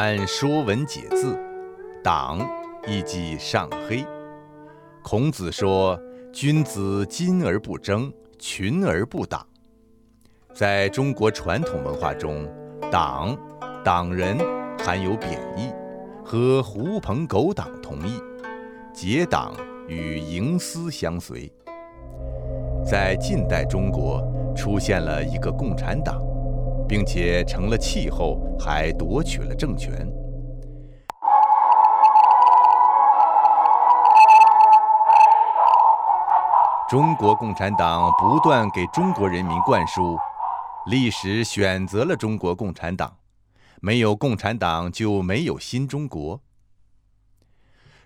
按《说文解字》，党亦即上黑。孔子说：“君子矜而不争，群而不党。”在中国传统文化中，“党”“党人”含有贬义，和狐朋狗党同义。结党与营私相随。在近代中国，出现了一个共产党。并且成了气候，还夺取了政权。中国共产党不断给中国人民灌输：历史选择了中国共产党，没有共产党就没有新中国。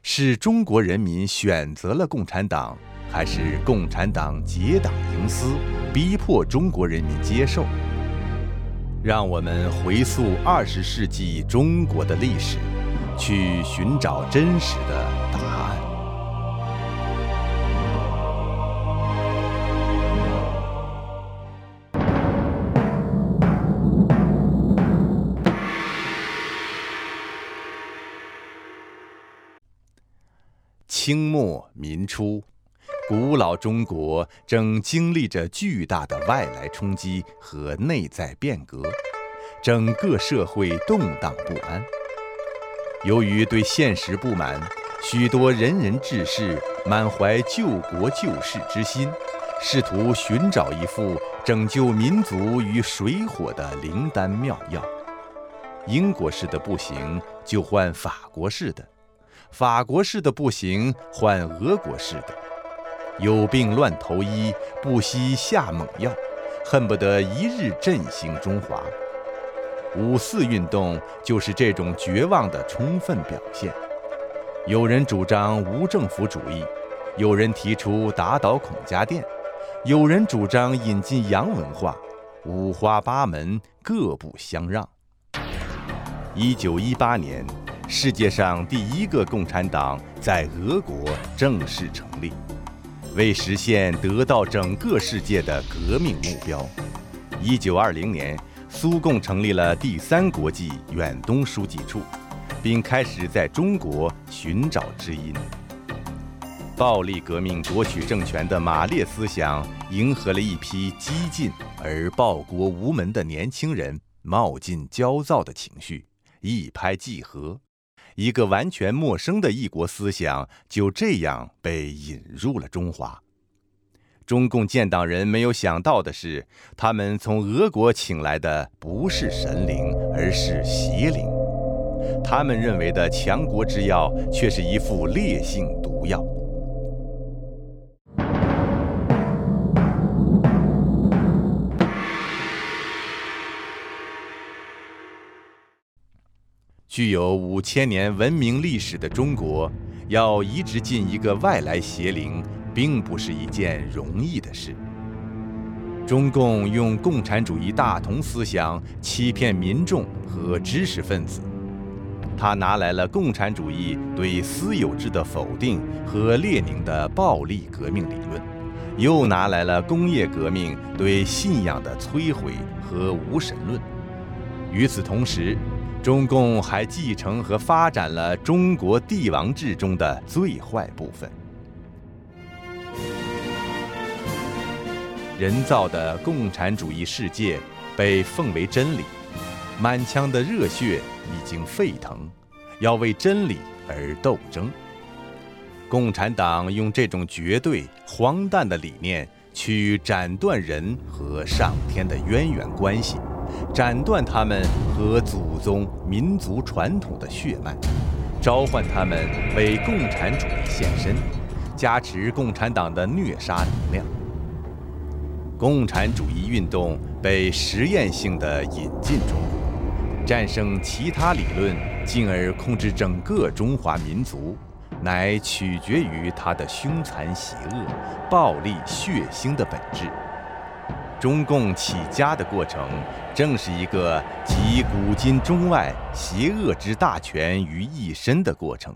是中国人民选择了共产党，还是共产党结党营私，逼迫中国人民接受？让我们回溯二十世纪中国的历史，去寻找真实的答案。清末民初，古老中国正经历着巨大的外来冲击和内在变革，整个社会动荡不安。由于对现实不满，许多仁人志士满怀救国救世之心，试图寻找一副拯救民族于水火的灵丹妙药。英国式的不行，就换法国式的；法国式的不行，换俄国式的。有病乱投医，不惜下猛药，恨不得一日振兴中华。五四运动就是这种绝望的充分表现。有人主张无政府主义，有人提出打倒孔家店，有人主张引进洋文化，五花八门，各不相让。一九一八年，世界上第一个共产党在俄国正式成立。为实现得到整个世界的革命目标，一九二零年，苏共成立了第三国际远东书记处，并开始在中国寻找知音。暴力革命夺取政权的马列思想，迎合了一批激进而报国无门的年轻人冒进焦躁的情绪，一拍即合。一个完全陌生的异国思想就这样被引入了中华。中共建党人没有想到的是，他们从俄国请来的不是神灵，而是邪灵。他们认为的强国之药，却是一副烈性毒药。具有五千年文明历史的中国，要移植进一个外来邪灵，并不是一件容易的事。中共用共产主义大同思想欺骗民众和知识分子，他拿来了共产主义对私有制的否定和列宁的暴力革命理论，又拿来了工业革命对信仰的摧毁和无神论。与此同时，中共还继承和发展了中国帝王制中的最坏部分。人造的共产主义世界被奉为真理，满腔的热血已经沸腾，要为真理而斗争。共产党用这种绝对荒诞的理念去斩断人和上天的渊源关系。斩断他们和祖宗民族传统的血脉，召唤他们为共产主义献身，加持共产党的虐杀能量。共产主义运动被实验性的引进中国，战胜其他理论，进而控制整个中华民族，乃取决于它的凶残邪恶、暴力血腥的本质。中共起家的过程，正是一个集古今中外邪恶之大权于一身的过程。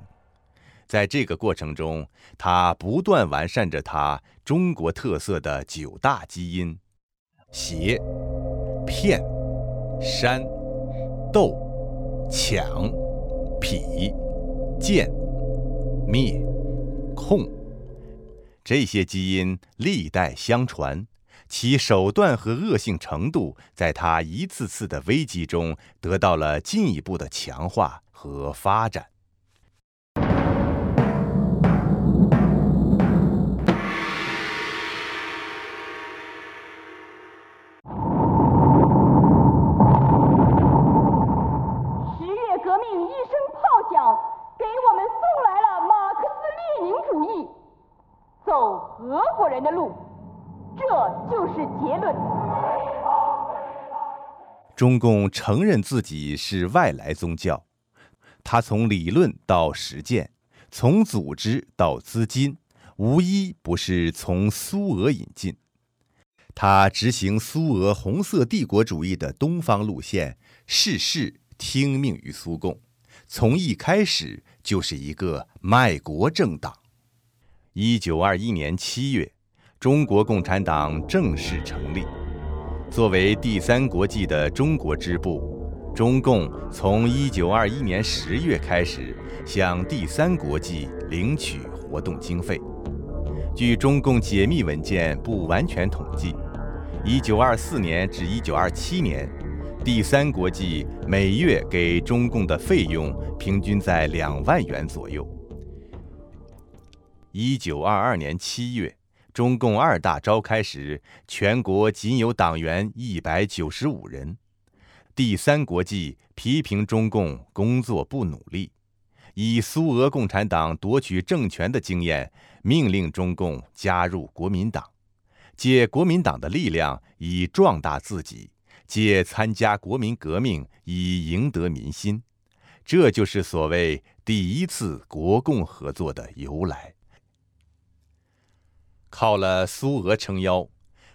在这个过程中，它不断完善着它中国特色的九大基因：邪、骗、煽、斗、抢、痞、贱、灭、控，这些基因历代相传，其手段和恶性程度在他一次次的危机中得到了进一步的强化和发展。十月革命一声炮响给我们送来了马克思列宁主义走俄国人的路。这就是结论中共承认自己是外来宗教，它从理论到实践，从组织到资金，无一不是从苏俄引进。它执行苏俄红色帝国主义的东方路线，事事听命于苏共，从一开始就是一个卖国政党。一九二一年七月，中国共产党正式成立。作为第三国际的中国支部，中共从1921年10月开始向第三国际领取活动经费。据中共解密文件不完全统计，1924年至1927年，第三国际每月给中共的费用平均在两万元左右。1922年7月。中共二大召开时，全国仅有党员一百九十五人。第三国际批评中共工作不努力，以苏俄共产党夺取政权的经验，命令中共加入国民党，借国民党的力量以壮大自己，借参加国民革命以赢得民心。这就是所谓第一次国共合作的由来。靠了苏俄撑腰，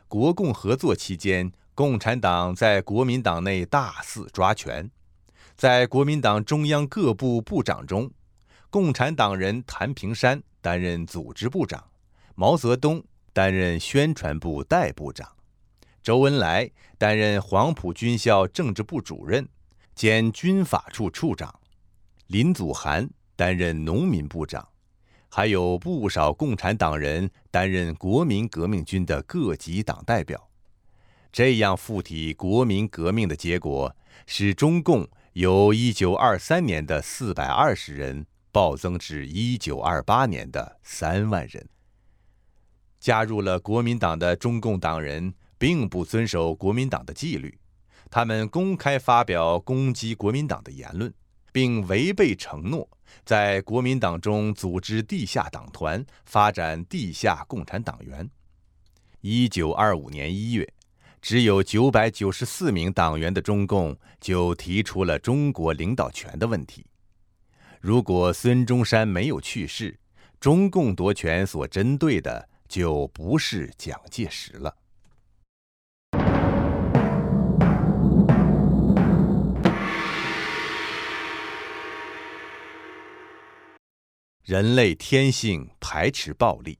国共合作期间，共产党在国民党内大肆抓权。在国民党中央各部部长中，共产党人谭平山担任组织部长，毛泽东担任宣传部代部长，周恩来担任黄埔军校政治部主任。兼军法处处长，林祖涵担任农民部长。还有不少共产党人担任国民革命军的各级党代表，这样附体国民革命的结果，使中共由一九二三年的四百二十人暴增至一九二八年的三万人。加入了国民党的中共党人并不遵守国民党的纪律，他们公开发表攻击国民党的言论，并违背承诺。在国民党中组织地下党团，发展地下共产党员。一九二五年一月，只有九百九十四名党员的中共就提出了中国领导权的问题。如果孙中山没有去世，中共夺权所针对的就不是蒋介石了。人类天性排斥暴力，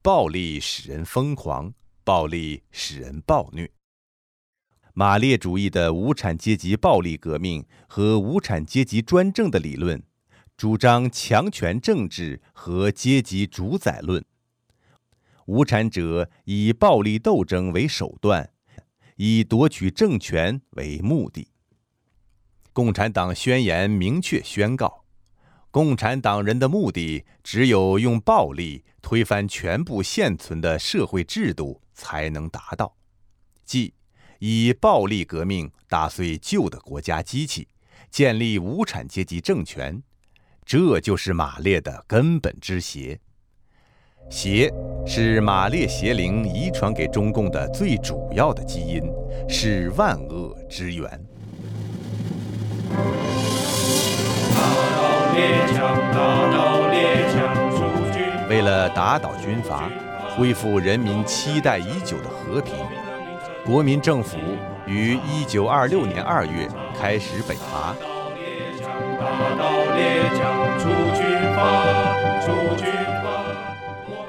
暴力使人疯狂，暴力使人暴虐。马列主义的无产阶级暴力革命和无产阶级专政的理论，主张强权政治和阶级主宰论。无产者以暴力斗争为手段，以夺取政权为目的。共产党宣言明确宣告。共产党人的目的只有用暴力推翻全部现存的社会制度才能达到，即以暴力革命打碎旧的国家机器，建立无产阶级政权。这就是马列的根本之邪。邪是马列邪灵遗传给中共的最主要的基因，是万恶之源。为了打倒军阀，恢复人民期待已久的和平，国民政府于一九二六年二月开始北伐。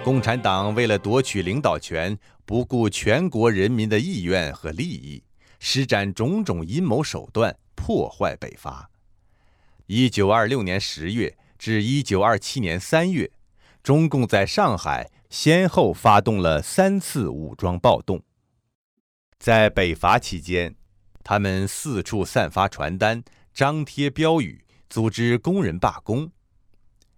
共产党为了夺取领导权，不顾全国人民的意愿和利益，施展种种阴谋手段，破坏北伐。一九二六年十月至一九二七年三月，中共在上海先后发动了三次武装暴动。在北伐期间，他们四处散发传单、张贴标语，组织工人罢工。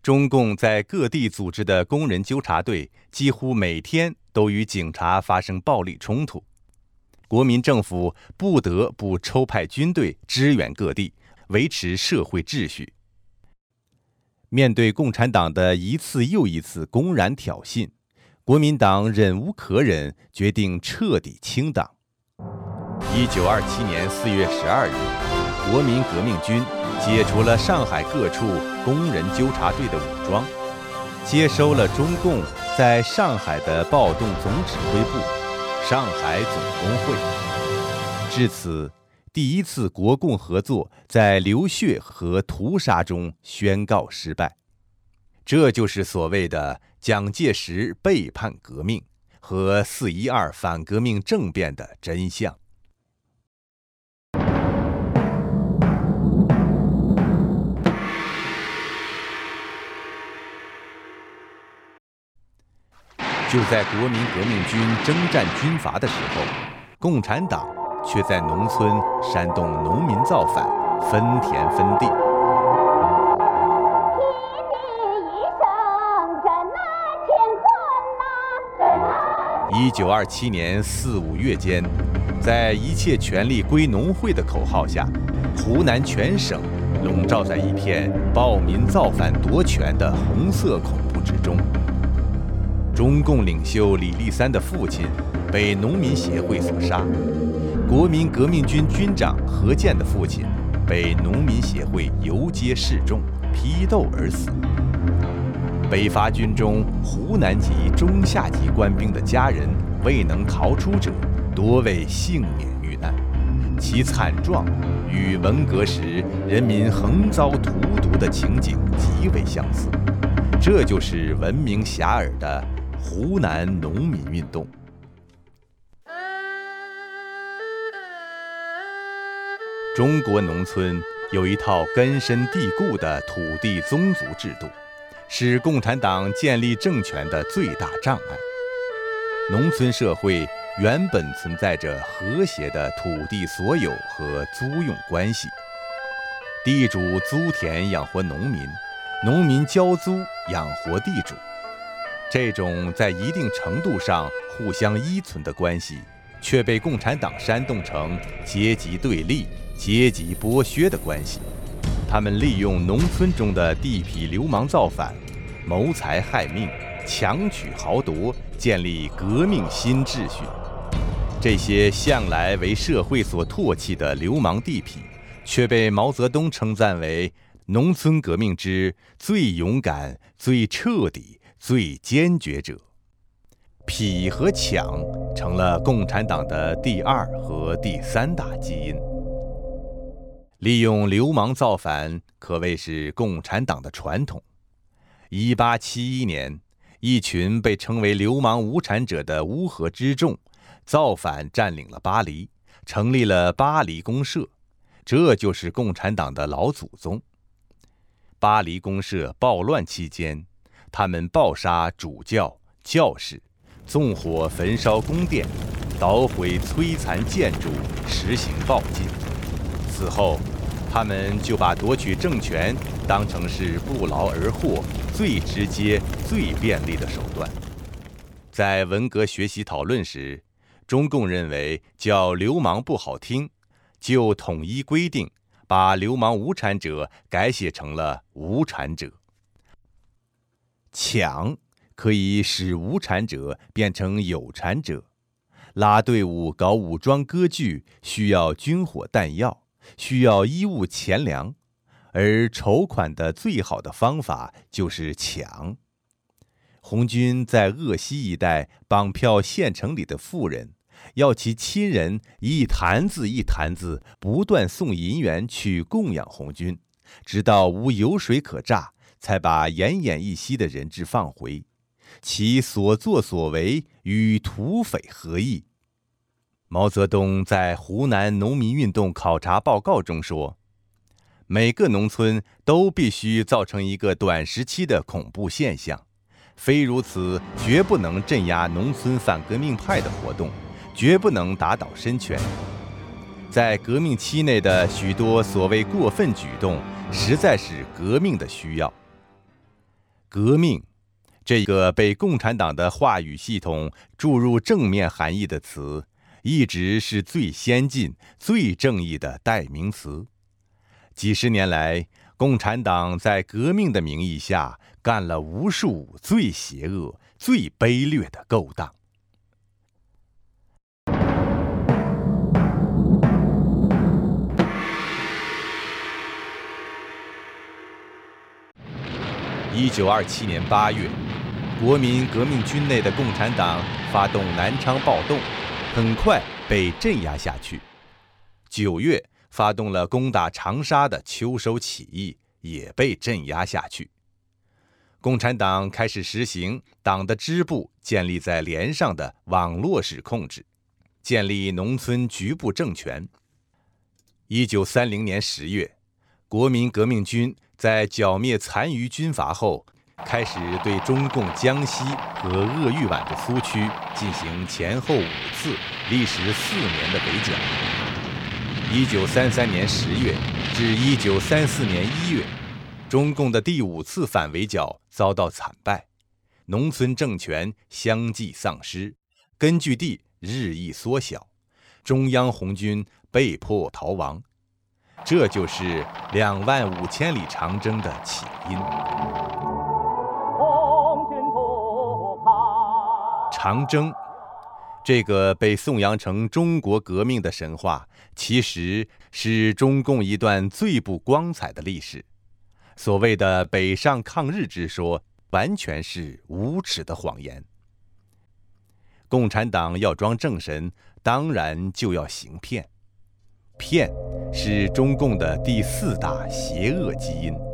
中共在各地组织的工人纠察队，几乎每天都与警察发生暴力冲突。国民政府不得不抽派军队支援各地。维持社会秩序。面对共产党的一次又一次公然挑衅，国民党忍无可忍，决定彻底清党。一九二七年四月十二日，国民革命军解除了上海各处工人纠察队的武装，接收了中共在上海的暴动总指挥部——上海总工会。至此。第一次国共合作在流血和屠杀中宣告失败，这就是所谓的蒋介石背叛革命和四一二反革命政变的真相。就在国民革命军征战军阀的时候，共产党。却在农村煽动农民造反，分田分地。一九二七年四五月间，在一切权力归农会的口号下，湖南全省笼罩在一片暴民造反夺权的红色恐怖之中。中共领袖李立三的父亲被农民协会所杀。国民革命军军长何健的父亲被农民协会游街示众、批斗而死。北伐军中湖南籍中下级官兵的家人未能逃出者，多为幸免遇难，其惨状与文革时人民横遭荼毒的情景极为相似。这就是闻名遐迩的湖南农民运动。中国农村有一套根深蒂固的土地宗族制度，是共产党建立政权的最大障碍。农村社会原本存在着和谐的土地所有和租用关系，地主租田养活农民，农民交租养活地主，这种在一定程度上互相依存的关系，却被共产党煽动成阶级对立。阶级剥削的关系，他们利用农村中的地痞流氓造反，谋财害命，强取豪夺，建立革命新秩序。这些向来为社会所唾弃的流氓地痞，却被毛泽东称赞为农村革命之最勇敢、最彻底、最坚决者。痞和抢成了共产党的第二和第三大基因。利用流氓造反可谓是共产党的传统。一八七一年，一群被称为“流氓无产者”的乌合之众造反，占领了巴黎，成立了巴黎公社，这就是共产党的老祖宗。巴黎公社暴乱期间，他们暴杀主教、教士，纵火焚烧宫殿，捣毁摧残建筑，实行暴禁。此后，他们就把夺取政权当成是不劳而获、最直接、最便利的手段。在文革学习讨论时，中共认为叫流氓不好听，就统一规定，把流氓无产者改写成了无产者。抢可以使无产者变成有产者，拉队伍搞武装割据需要军火弹药。需要衣物钱粮，而筹款的最好的方法就是抢。红军在鄂西一带绑票县城里的富人，要其亲人一坛子一坛子不断送银元去供养红军，直到无油水可榨，才把奄奄一息的人质放回。其所作所为与土匪何异？毛泽东在湖南农民运动考察报告中说：“每个农村都必须造成一个短时期的恐怖现象，非如此，绝不能镇压农村反革命派的活动，绝不能打倒申权。在革命期内的许多所谓过分举动，实在是革命的需要。革命，这个被共产党的话语系统注入正面含义的词，一直是最先进、最正义的代名词。几十年来，共产党在革命的名义下干了无数最邪恶、最卑劣的勾当。一九二七年八月，国民革命军内的共产党发动南昌暴动，很快被镇压下去。九月。发动了攻打长沙的秋收起义，也被镇压下去。共产党开始实行党的支部建立在连上的网络式控制，建立农村局部政权。一九三零年十月，国民革命军在剿灭残余军阀后，开始对中共江西和鄂豫皖的苏区进行前后五次、历时四年的围剿。一九三三年十月至一九三四年一月，中共的第五次反围剿遭到惨败，农村政权相继丧失，根据地日益缩小，中央红军被迫逃亡，这就是两万五千里长征的起因。长征。这个被颂扬成中国革命的神话，其实是中共一段最不光彩的历史。所谓的北上抗日之说，完全是无耻的谎言。共产党要装正神，当然就要行骗。骗是中共的第四大邪恶基因。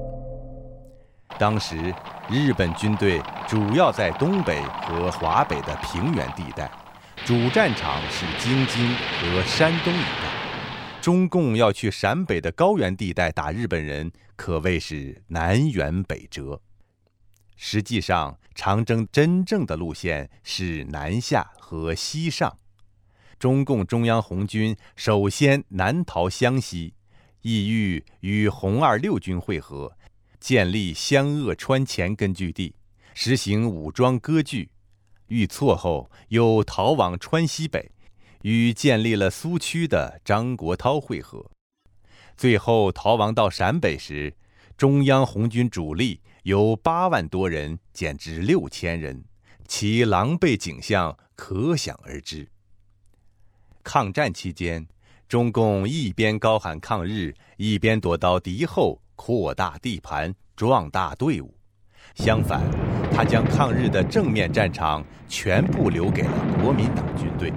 当时，日本军队主要在东北和华北的平原地带。主战场是京津和山东一带，中共要去陕北的高原地带打日本人，可谓是南辕北辙。实际上，长征真正的路线是南下和西上。中共中央红军首先南逃湘西，意欲与红二六军会合，建立湘鄂川黔根据地，实行武装割据。遇挫后，又逃往川西北，与建立了苏区的张国焘会合。最后逃亡到陕北时，中央红军主力由八万多人减至六千人，其狼狈景象可想而知。抗战期间，中共一边高喊抗日，一边躲到敌后扩大地盘、壮大队伍。相反，他将抗日的正面战场全部留给了国民党军队。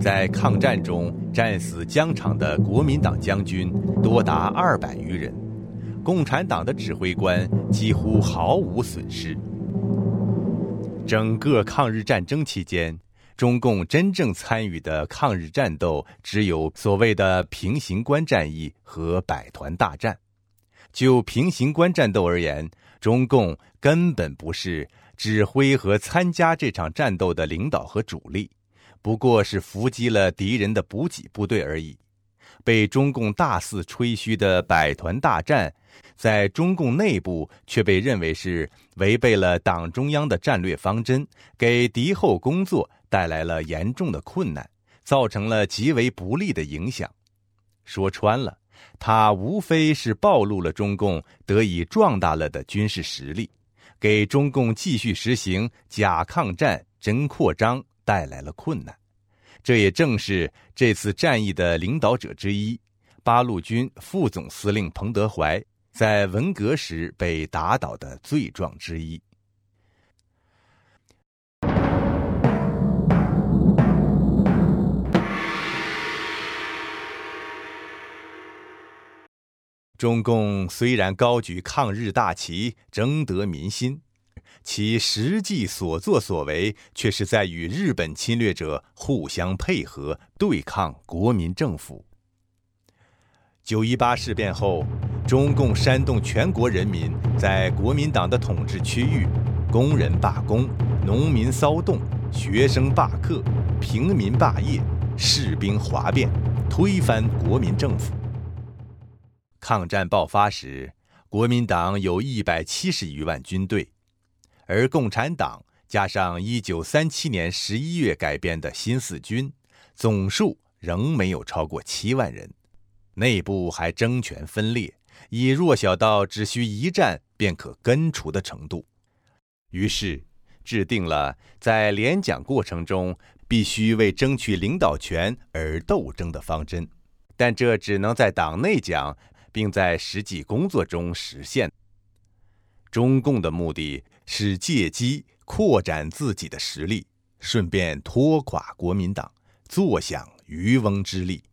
在抗战中战死疆场的国民党将军多达二百余人，共产党的指挥官几乎毫无损失。整个抗日战争期间，中共真正参与的抗日战斗只有所谓的平型关战役和百团大战。就平型关战斗而言，中共根本不是指挥和参加这场战斗的领导和主力，不过是伏击了敌人的补给部队而已。被中共大肆吹嘘的百团大战，在中共内部却被认为是违背了党中央的战略方针，给敌后工作带来了严重的困难，造成了极为不利的影响。说穿了。它无非是暴露了中共得以壮大了的军事实力，给中共继续实行假抗战、真扩张带来了困难。这也正是这次战役的领导者之一——八路军副总司令彭德怀在文革时被打倒的罪状之一。中共虽然高举抗日大旗，争得民心，其实际所作所为却是在与日本侵略者互相配合，对抗国民政府。九一八事变后，中共煽动全国人民在国民党的统治区域，工人罢工、农民骚动、学生罢课、平民罢业、士兵哗变，推翻国民政府。抗战爆发时，国民党有一百七十余万军队，而共产党加上一九三七年十一月改编的新四军，总数仍没有超过七万人，内部还争权分裂，已弱小到只需一战便可根除的程度。于是，制定了在联蒋过程中必须为争取领导权而斗争的方针，但这只能在党内讲。并在实际工作中实现。中共的目的是借机扩展自己的实力，顺便拖垮国民党，坐享渔翁之利。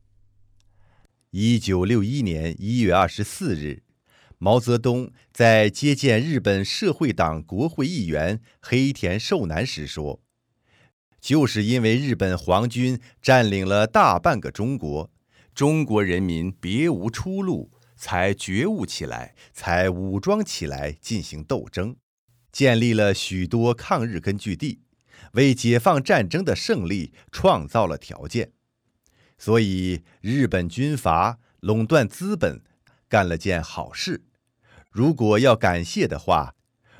一九六一年一月二十四日，毛泽东在接见日本社会党国会议员黑田寿男时说：“就是因为日本皇军占领了大半个中国，中国人民别无出路。”才觉悟起来，才武装起来进行斗争，建立了许多抗日根据地，为解放战争的胜利创造了条件。所以，日本军阀垄断资本，干了件好事。如果要感谢的话，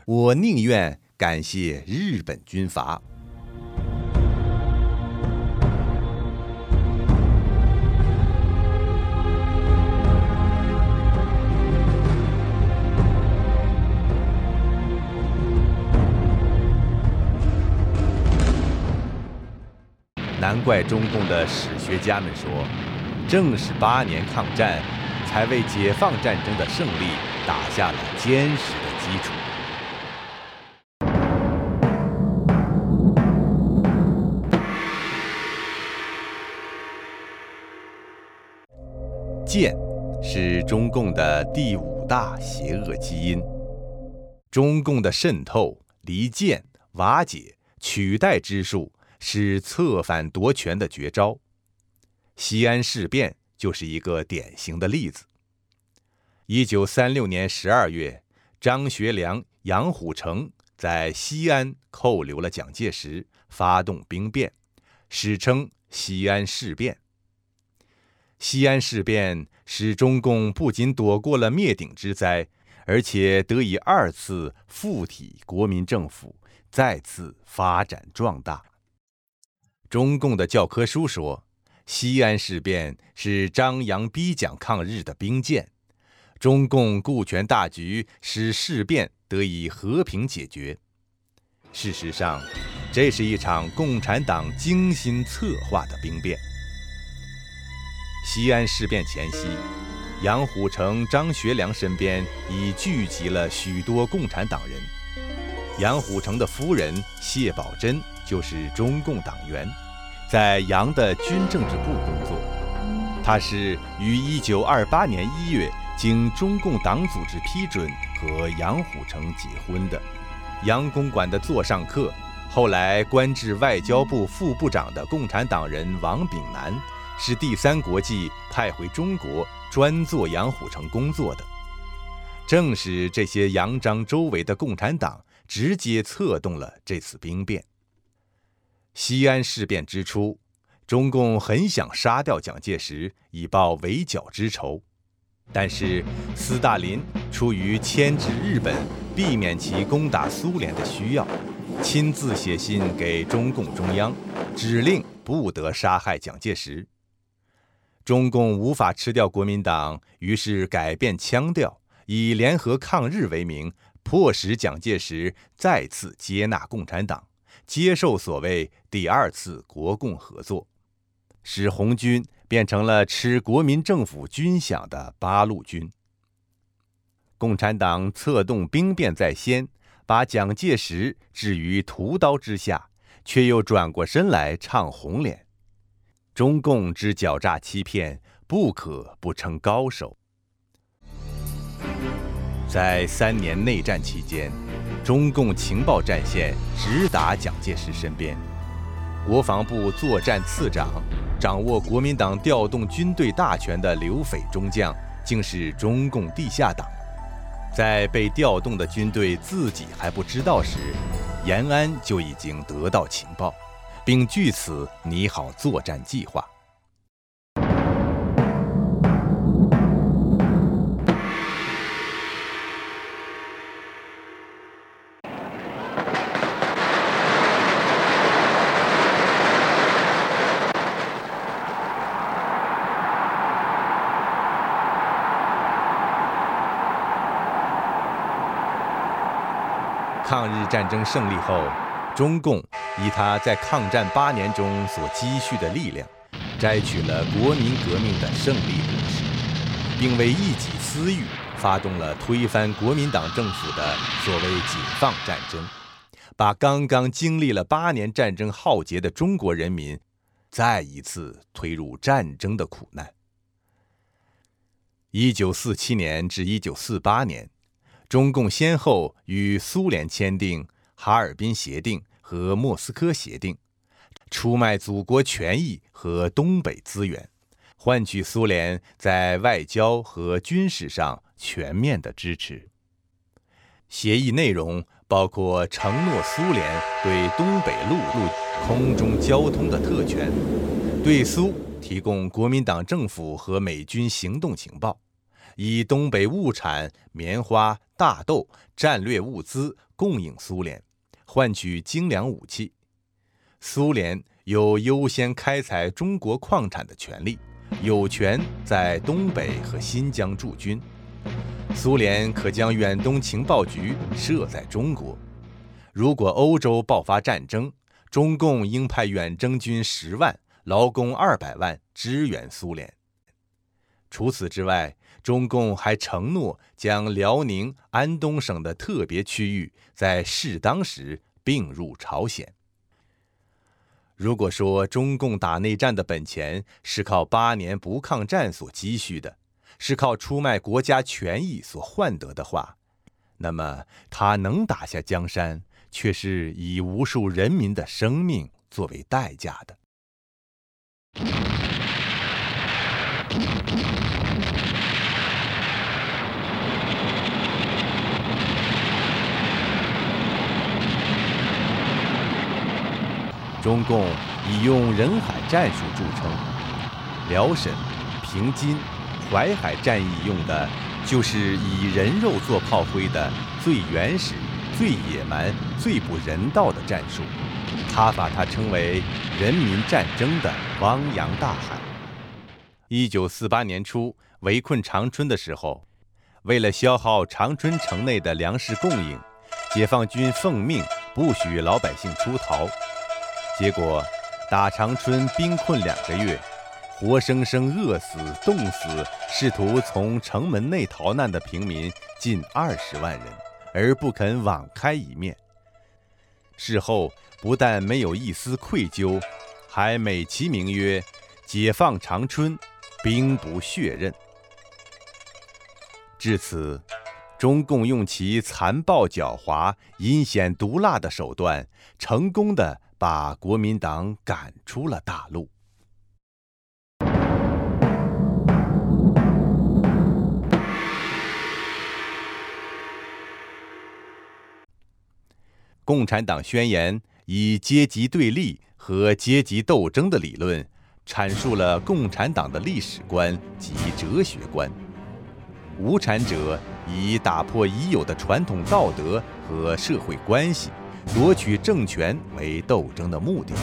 我宁愿感谢日本军阀。难怪中共的史学家们说，正是八年抗战，才为解放战争的胜利打下了坚实的基础。剑，是中共的第五大邪恶基因。中共的渗透、离间、瓦解、取代之术。是策反夺权的绝招，西安事变就是一个典型的例子。一九三六年十二月，张学良、杨虎城在西安扣留了蒋介石，发动兵变，史称西安事变。西安事变使中共不仅躲过了灭顶之灾，而且得以二次附体国民政府，再次发展壮大。中共的教科书说，西安事变是张杨逼蒋抗日的兵谏，中共顾全大局，使事变得以和平解决。事实上，这是一场共产党精心策划的兵变。西安事变前夕，杨虎城、张学良身边已聚集了许多共产党人。杨虎城的夫人谢宝珍。就是中共党员，在杨的军政治部工作。他是于1928年1月经中共党组织批准和杨虎城结婚的。杨公馆的座上客，后来官至外交部副部长的共产党人王炳南，是第三国际派回中国专做杨虎城工作的。正是这些杨章周围的共产党，直接策动了这次兵变。西安事变之初，中共很想杀掉蒋介石以报围剿之仇，但是斯大林出于牵制日本、避免其攻打苏联的需要，亲自写信给中共中央，指令不得杀害蒋介石。中共无法吃掉国民党，于是改变腔调，以联合抗日为名，迫使蒋介石再次接纳共产党。接受所谓第二次国共合作，使红军变成了吃国民政府军饷的八路军。共产党策动兵变在先，把蒋介石置于屠刀之下，却又转过身来唱红脸。中共之狡诈欺骗，不可不称高手。在三年内战期间。中共情报战线直达蒋介石身边，国防部作战次长、掌握国民党调动军队大权的刘斐中将，竟是中共地下党。在被调动的军队自己还不知道时，延安就已经得到情报，并据此拟好作战计划。战争胜利后，中共以他在抗战八年中所积蓄的力量，摘取了国民革命的胜利果实，并为一己私欲发动了推翻国民党政府的所谓“解放战争”，把刚刚经历了八年战争浩劫的中国人民，再一次推入战争的苦难。一九四七年至一九四八年。中共先后与苏联签订《哈尔滨协定》和《莫斯科协定》，出卖祖国权益和东北资源，换取苏联在外交和军事上全面的支持。协议内容包括承诺苏联对东北陆路空中交通的特权，对苏提供国民党政府和美军行动情报。以东北物产棉花、大豆战略物资供应苏联，换取精良武器。苏联有优先开采中国矿产的权利，有权在东北和新疆驻军。苏联可将远东情报局设在中国。如果欧洲爆发战争，中共应派远征军十万、劳工二百万支援苏联。除此之外，中共还承诺将辽宁、安东省的特别区域在适当时并入朝鲜。如果说中共打内战的本钱是靠八年不抗战所积蓄的，是靠出卖国家权益所换得的话，那么他能打下江山，却是以无数人民的生命作为代价的。中共以用人海战术著称，辽沈、平津、淮海战役用的，就是以人肉做炮灰的最原始、最野蛮、最不人道的战术。他把它称为“人民战争的汪洋大海”。一九四八年初围困长春的时候，为了消耗长春城内的粮食供应，解放军奉命不许老百姓出逃。结果，打长春兵困两个月，活生生饿死、冻死，试图从城门内逃难的平民近二十万人，而不肯网开一面。事后不但没有一丝愧疚，还美其名曰“解放长春，兵不血刃”。至此，中共用其残暴狡猾、阴险毒辣的手段，成功的。把国民党赶出了大陆。共产党宣言以阶级对立和阶级斗争的理论，阐述了共产党的历史观及哲学观。无产者以打破已有的传统道德和社会关系。夺取政权为斗争的目的，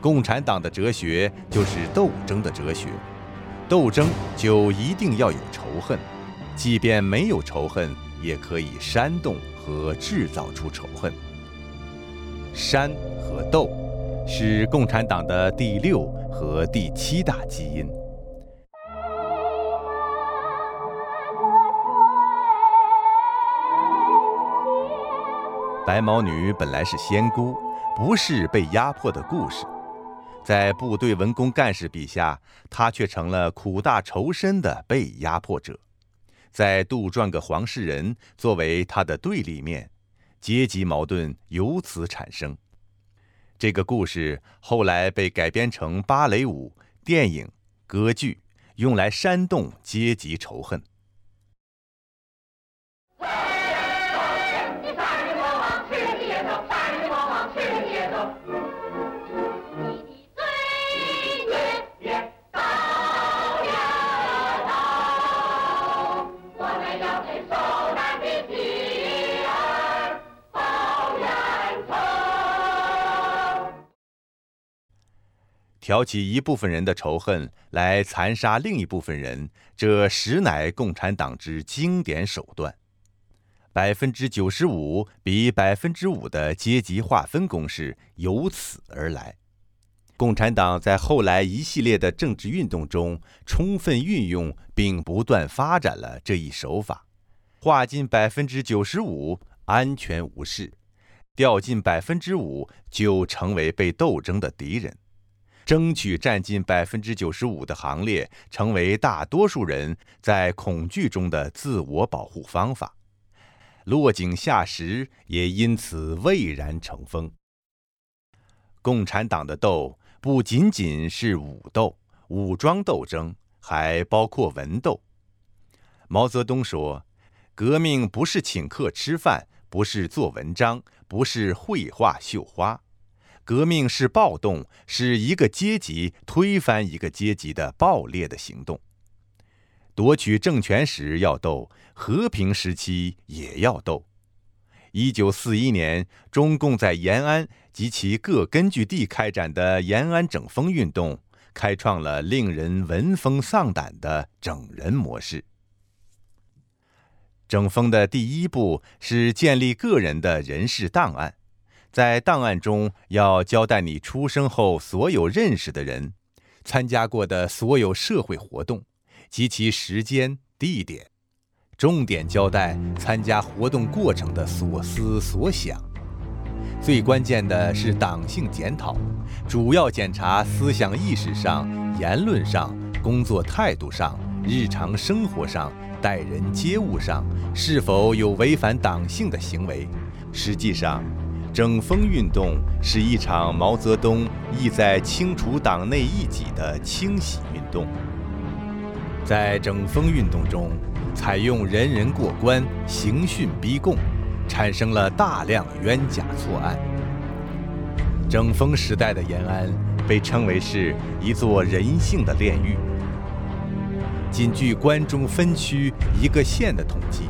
共产党的哲学就是斗争的哲学。斗争就一定要有仇恨，即便没有仇恨，也可以煽动和制造出仇恨。煽和斗是共产党的第六和第七大基因。白毛女本来是仙姑，不是被压迫的故事。在部队文工干事笔下，她却成了苦大仇深的被压迫者。再杜撰个黄世仁作为她的对立面，阶级矛盾由此产生。这个故事后来被改编成芭蕾舞、电影、歌剧，用来煽动阶级仇恨。挑起一部分人的仇恨来残杀另一部分人，这实乃共产党之经典手段。百分之九十五比百分之五的阶级划分公式由此而来。共产党在后来一系列的政治运动中，充分运用并不断发展了这一手法：划进百分之九十五，安全无事；掉进百分之五，就成为被斗争的敌人。争取占进百分之九十五的行列，成为大多数人在恐惧中的自我保护方法。落井下石也因此蔚然成风。共产党的斗不仅仅是武斗、武装斗争，还包括文斗。毛泽东说：“革命不是请客吃饭，不是做文章，不是绘画绣花。”革命是暴动，是一个阶级推翻一个阶级的暴烈的行动。夺取政权时要斗，和平时期也要斗。一九四一年，中共在延安及其各根据地开展的延安整风运动，开创了令人闻风丧胆的整人模式。整风的第一步是建立个人的人事档案。在档案中要交代你出生后所有认识的人，参加过的所有社会活动及其时间、地点，重点交代参加活动过程的所思所想。最关键的是党性检讨，主要检查思想意识上、言论上、工作态度上、日常生活上、待人接物上是否有违反党性的行为。实际上。整风运动是一场毛泽东意在清除党内异己的清洗运动。在整风运动中，采用人人过关、刑讯逼供，产生了大量冤假错案。整风时代的延安被称为是一座人性的炼狱。仅据关中分区一个县的统计。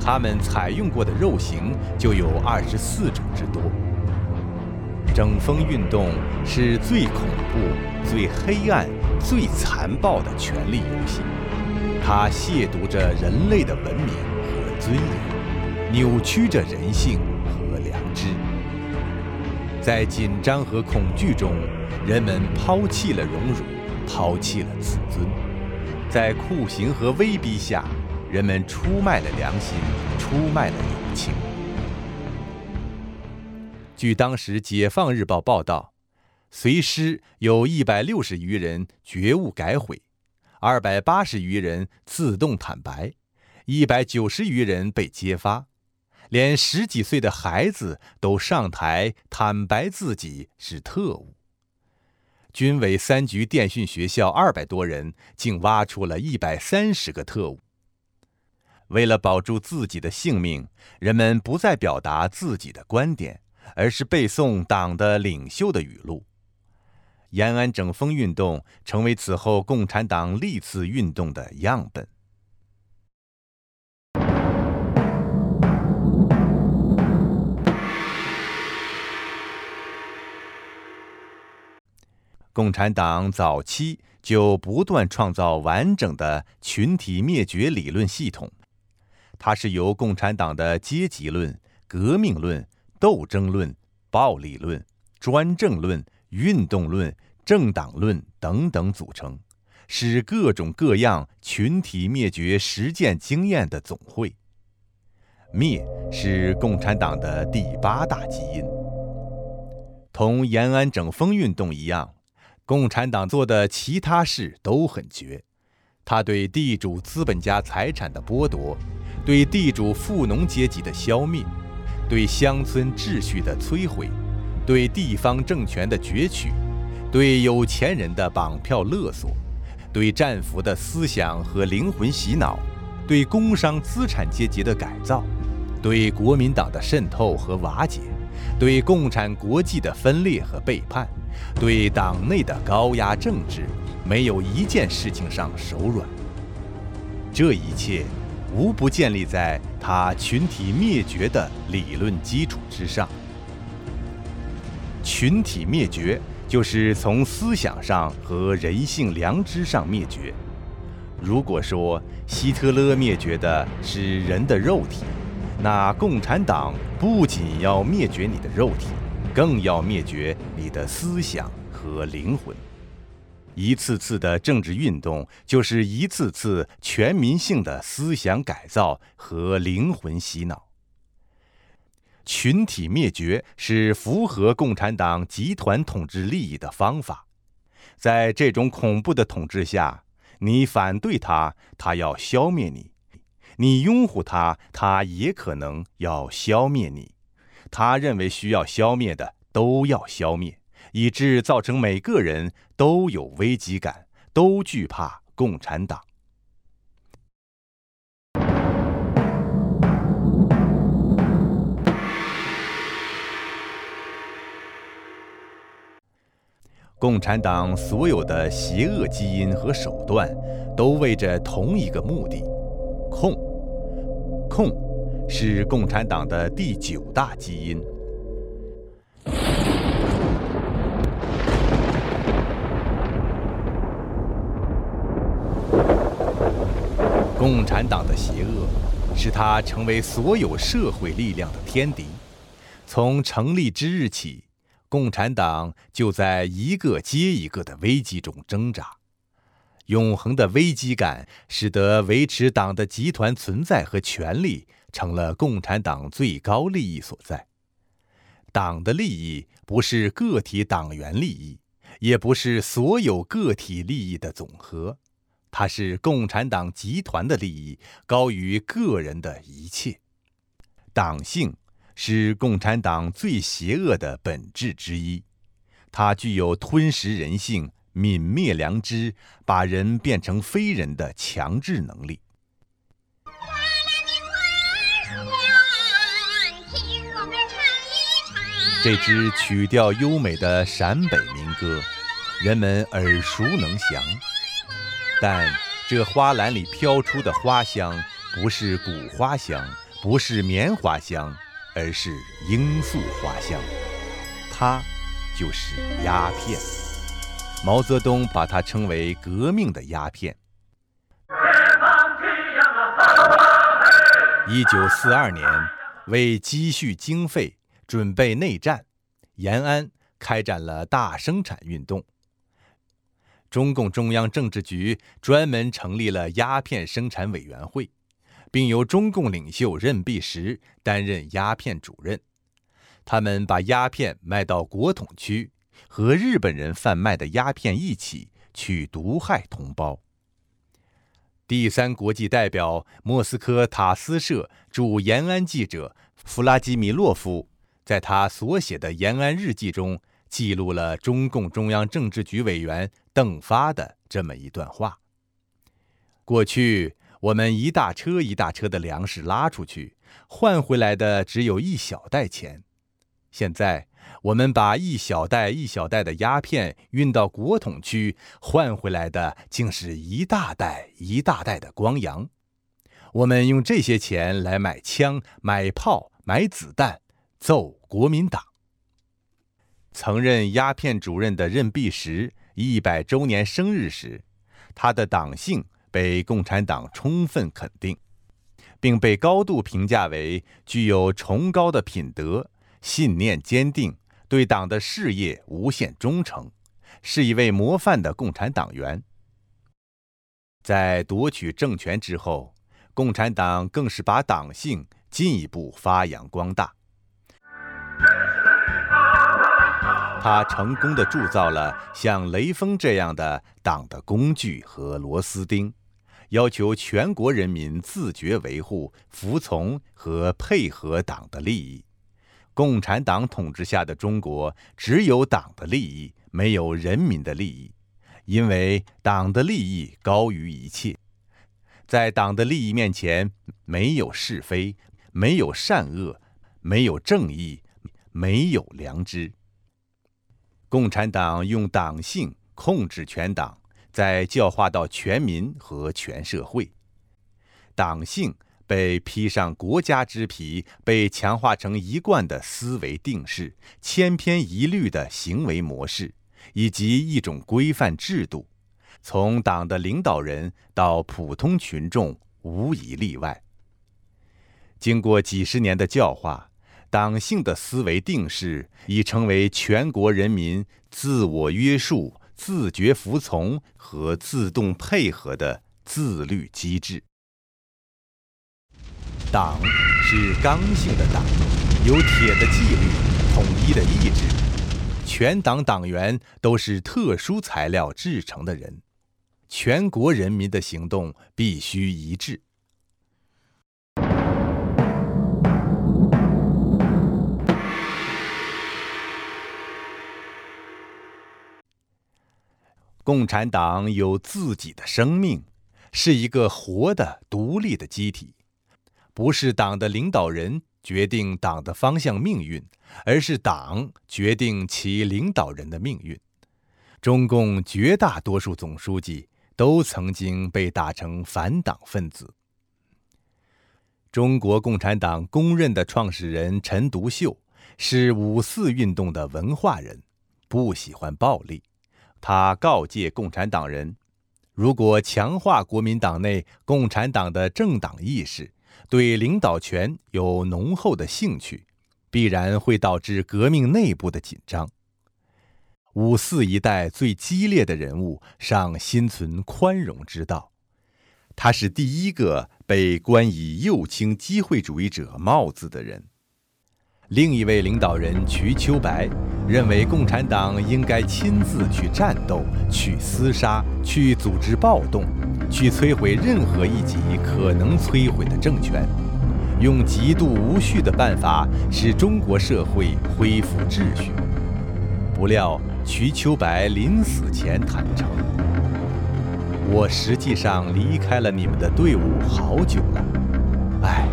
他们采用过的肉刑就有二十四种之多。整风运动是最恐怖、最黑暗、最残暴的权力游戏，它亵渎着人类的文明和尊严，扭曲着人性和良知。在紧张和恐惧中，人们抛弃了荣辱，抛弃了自尊，在酷刑和威逼下。人们出卖了良心，出卖了友情。据当时《解放日报》报道，随师有一百六十余人觉悟改悔，二百八十余人自动坦白，一百九十余人被揭发，连十几岁的孩子都上台坦白自己是特务。军委三局电讯学校二百多人竟挖出了一百三十个特务。为了保住自己的性命，人们不再表达自己的观点，而是背诵党的领袖的语录。延安整风运动成为此后共产党历次运动的样本。共产党早期就不断创造完整的群体灭绝理论系统。它是由共产党的阶级论、革命论、斗争论、暴力论、专政论、运动论、政党论等等组成，是各种各样群体灭绝实践经验的总汇。灭是共产党的第八大基因。同延安整风运动一样，共产党做的其他事都很绝。他对地主资本家财产的剥夺。对地主富农阶级的消灭，对乡村秩序的摧毁，对地方政权的攫取，对有钱人的绑票勒索，对战俘的思想和灵魂洗脑，对工商资产阶级的改造，对国民党的渗透和瓦解，对共产国际的分裂和背叛，对党内的高压政治，没有一件事情上手软。这一切，无不建立在他群体灭绝的理论基础之上。群体灭绝。就是从思想上和人性良知上灭绝。如果说希特勒灭绝的是人的肉体，那共产党不仅要灭绝你的肉体，更要灭绝你的思想和灵魂。一次次的政治运动，就是一次次全民性的思想改造和灵魂洗脑。群体灭绝是符合共产党集团统治利益的方法，在这种恐怖的统治下，你反对他，他要消灭你；你拥护他，他也可能要消灭你。他认为需要消灭的都要消灭，以致造成每个人都有危机感，都惧怕共产党。共产党所有的邪恶基因和手段，都为着同一个目的：控。控是共产党的第九大基因。共产党的邪恶，使它成为所有社会力量的天敌。从成立之日起。共产党就在一个接一个的危机中挣扎，永恒的危机感使得维持党的集团存在和权力成了共产党最高利益所在。党的利益不是个体党员利益，也不是所有个体利益的总和，它是共产党集团的利益高于个人的一切。党性。是共产党最邪恶的本质之一，它具有吞食人性、泯灭良知、把人变成非人的强制能力。这支曲调优美的陕北民歌，人们耳熟能详，但这花篮里飘出的花香，不是谷花香，不是棉花香。而是罂粟花香，它就是鸦片。毛泽东把它称为“革命的鸦片”。一九四二年，为积蓄经费、准备内战，延安开展了大生产运动。中共中央政治局专门成立了鸦片生产委员会。并由中共领袖任弼时担任鸦片主任，他们把鸦片卖到国统区，和日本人贩卖的鸦片一起去毒害同胞。第三国际代表、莫斯科塔斯社驻延安记者弗拉基米洛夫，在他所写的延安日记中，记录了中共中央政治局委员邓发的这么一段话：过去。我们一大车一大车的粮食拉出去，换回来的只有一小袋钱。现在我们把一小袋一小袋的鸦片运到国统区，换回来的竟是一大袋一大袋的光洋。我们用这些钱来买枪、买炮、买子弹，揍国民党。曾任鸦片主任的任弼时一百周年生日时，他的党性。被共产党充分肯定，并被高度评价为具有崇高的品德、信念坚定、对党的事业无限忠诚，是一位模范的共产党员。在夺取政权之后，共产党更是把党性进一步发扬光大。他成功的铸造了像雷锋这样的党的工具和螺丝钉。要求全国人民自觉维护、服从和配合党的利益。共产党统治下的中国，只有党的利益，没有人民的利益。因为党的利益高于一切，在党的利益面前，没有是非，没有善恶，没有正义，没有良知。共产党用党性控制全党，再教化到全民和全社会。党性被披上国家之皮，被强化成一贯的思维定式、千篇一律的行为模式，以及一种规范制度。从党的领导人到普通群众，无一例外。经过几十年的教化。党性的思维定式已成为全国人民自我约束、自觉服从和自动配合的自律机制。党是刚性的党，有铁的纪律、统一的意志。全党党员都是特殊材料制成的人，全国人民的行动必须一致。共产党有自己的生命，是一个活的、独立的机体，不是党的领导人决定党的方向命运，而是党决定其领导人的命运。中共绝大多数总书记都曾经被打成反党分子。中国共产党公认的创始人陈独秀是五四运动的文化人，不喜欢暴力。他告诫共产党人：如果强化国民党内共产党的政党意识，对领导权有浓厚的兴趣，必然会导致革命内部的紧张。五四一代最激烈的人物尚心存宽容之道，他是第一个被冠以右倾机会主义者帽子的人。另一位领导人瞿秋白认为，共产党应该亲自去战斗、去厮杀、去组织暴动、去摧毁任何一己可能摧毁的政权，用极度无序的办法使中国社会恢复秩序。不料，瞿秋白临死前坦诚：“我实际上离开了你们的队伍好久了，唉。”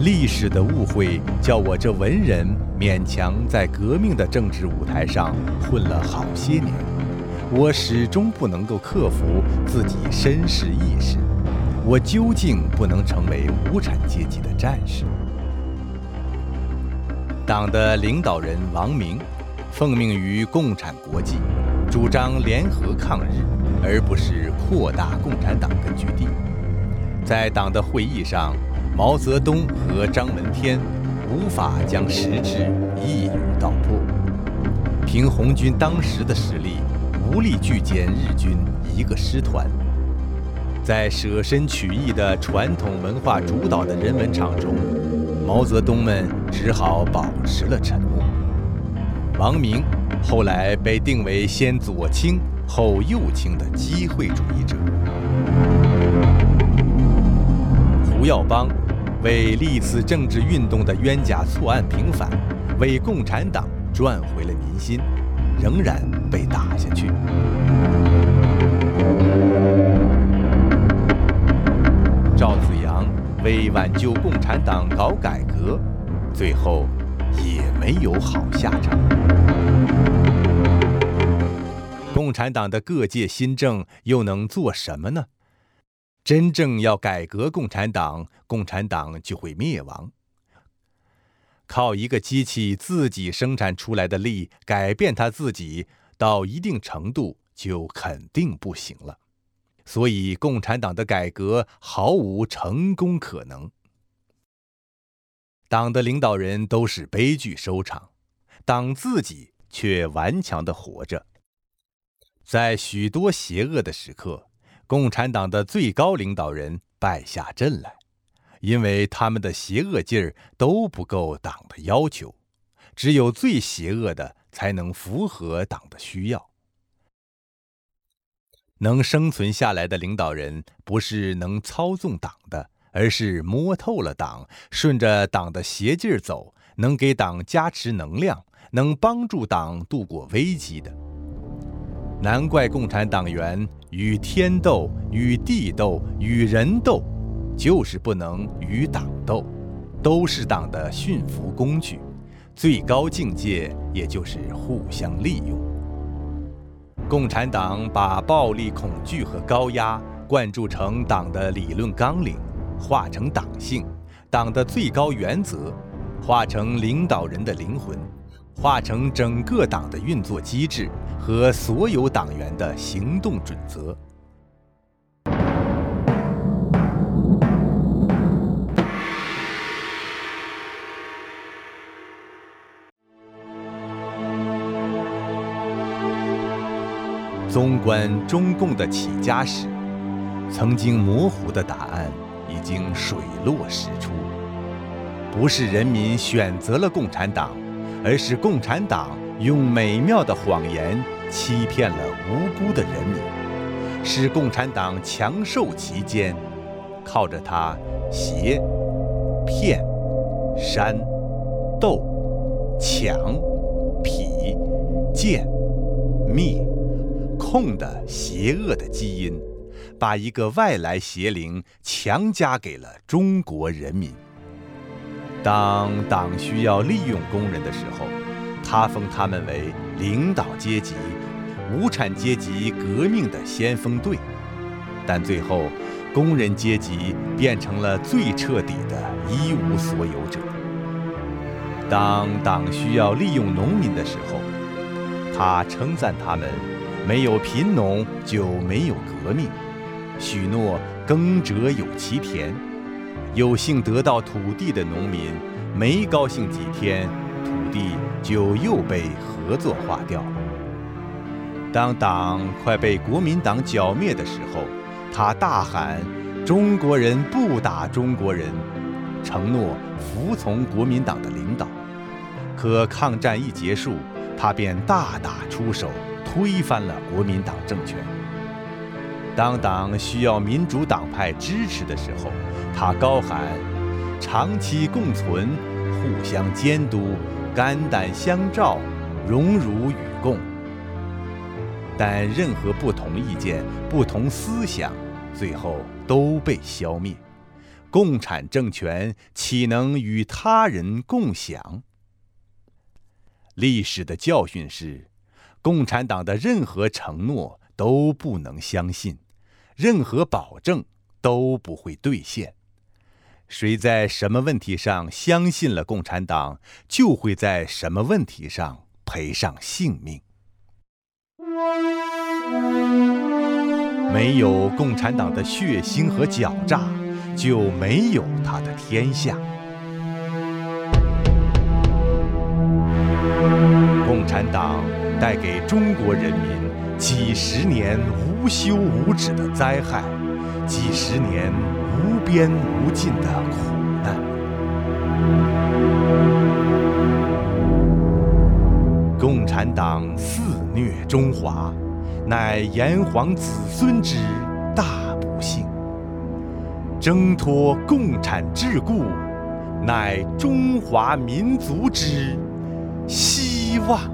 历史的误会叫我这文人勉强在革命的政治舞台上混了好些年，我始终不能够克服自己身世意识，我究竟不能成为无产阶级的战士。党的领导人王明，奉命于共产国际，主张联合抗日，而不是扩大共产党根据地，在党的会议上。毛泽东和张闻天无法将实质一语道破。凭红军当时的实力，无力拒歼日军一个师团。在舍身取义的传统文化主导的人文场中，毛泽东们只好保持了沉默。王明后来被定为先左倾后右倾的机会主义者。胡耀邦。为历次政治运动的冤假错案平反，为共产党赚回了民心，仍然被打下去。赵子阳为挽救共产党搞改革，最后也没有好下场。共产党的各界新政又能做什么呢？真正要改革共产党，共产党就会灭亡。靠一个机器自己生产出来的力改变它自己，到一定程度就肯定不行了。所以，共产党的改革毫无成功可能。党的领导人都是悲剧收场，党自己却顽强的活着。在许多邪恶的时刻。共产党的最高领导人败下阵来，因为他们的邪恶劲儿都不够党的要求，只有最邪恶的才能符合党的需要。能生存下来的领导人，不是能操纵党的，而是摸透了党，顺着党的邪劲儿走，能给党加持能量，能帮助党度过危机的。难怪共产党员与天斗、与地斗、与人斗，就是不能与党斗，都是党的驯服工具，最高境界也就是互相利用。共产党把暴力、恐惧和高压灌注成党的理论纲领，化成党性、党的最高原则，化成领导人的灵魂。化成整个党的运作机制和所有党员的行动准则。纵观中共的起家史，曾经模糊的答案已经水落石出。不是人民选择了共产党。而是共产党用美妙的谎言欺骗了无辜的人民，使共产党强受其间，靠着他挟、骗、煽、斗、抢、痞、贱、灭、控的邪恶的基因，把一个外来邪灵强加给了中国人民。当党需要利用工人的时候，他封他们为领导阶级、无产阶级革命的先锋队，但最后，工人阶级变成了最彻底的一无所有者。当党需要利用农民的时候，他称赞他们没有贫农就没有革命，许诺耕者有其田。有幸得到土地的农民，没高兴几天，土地就又被合作化掉了。当党快被国民党剿灭的时候，他大喊：“中国人不打中国人”，承诺服从国民党的领导。可抗战一结束，他便大打出手，推翻了国民党政权。当党需要民主党派支持的时候，他高喊：“长期共存，互相监督，肝胆相照，荣辱与共。”但任何不同意见、不同思想，最后都被消灭。共产政权岂能与他人共享？历史的教训是，共产党的任何承诺都不能相信。任何保证都不会兑现。谁在什么问题上相信了共产党，就会在什么问题上赔上性命。没有共产党的血腥和狡诈，就没有他的天下。共产党带给中国人民。几十年无无休无止的灾害，几十年无边无尽的苦难。共产党肆虐中华，乃炎黄子孙之大不幸；挣脱共产桎梏，乃中华民族之希望。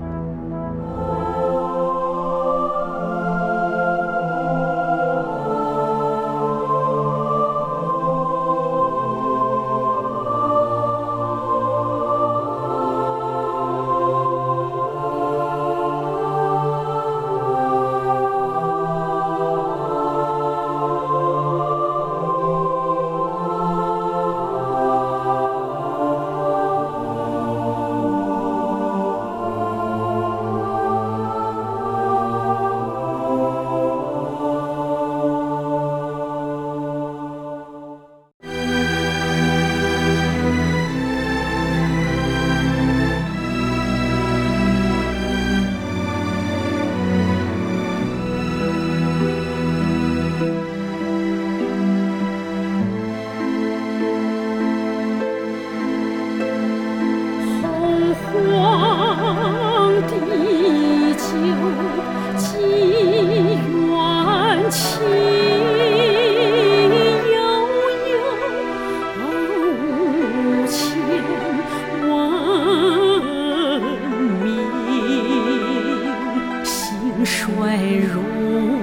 you.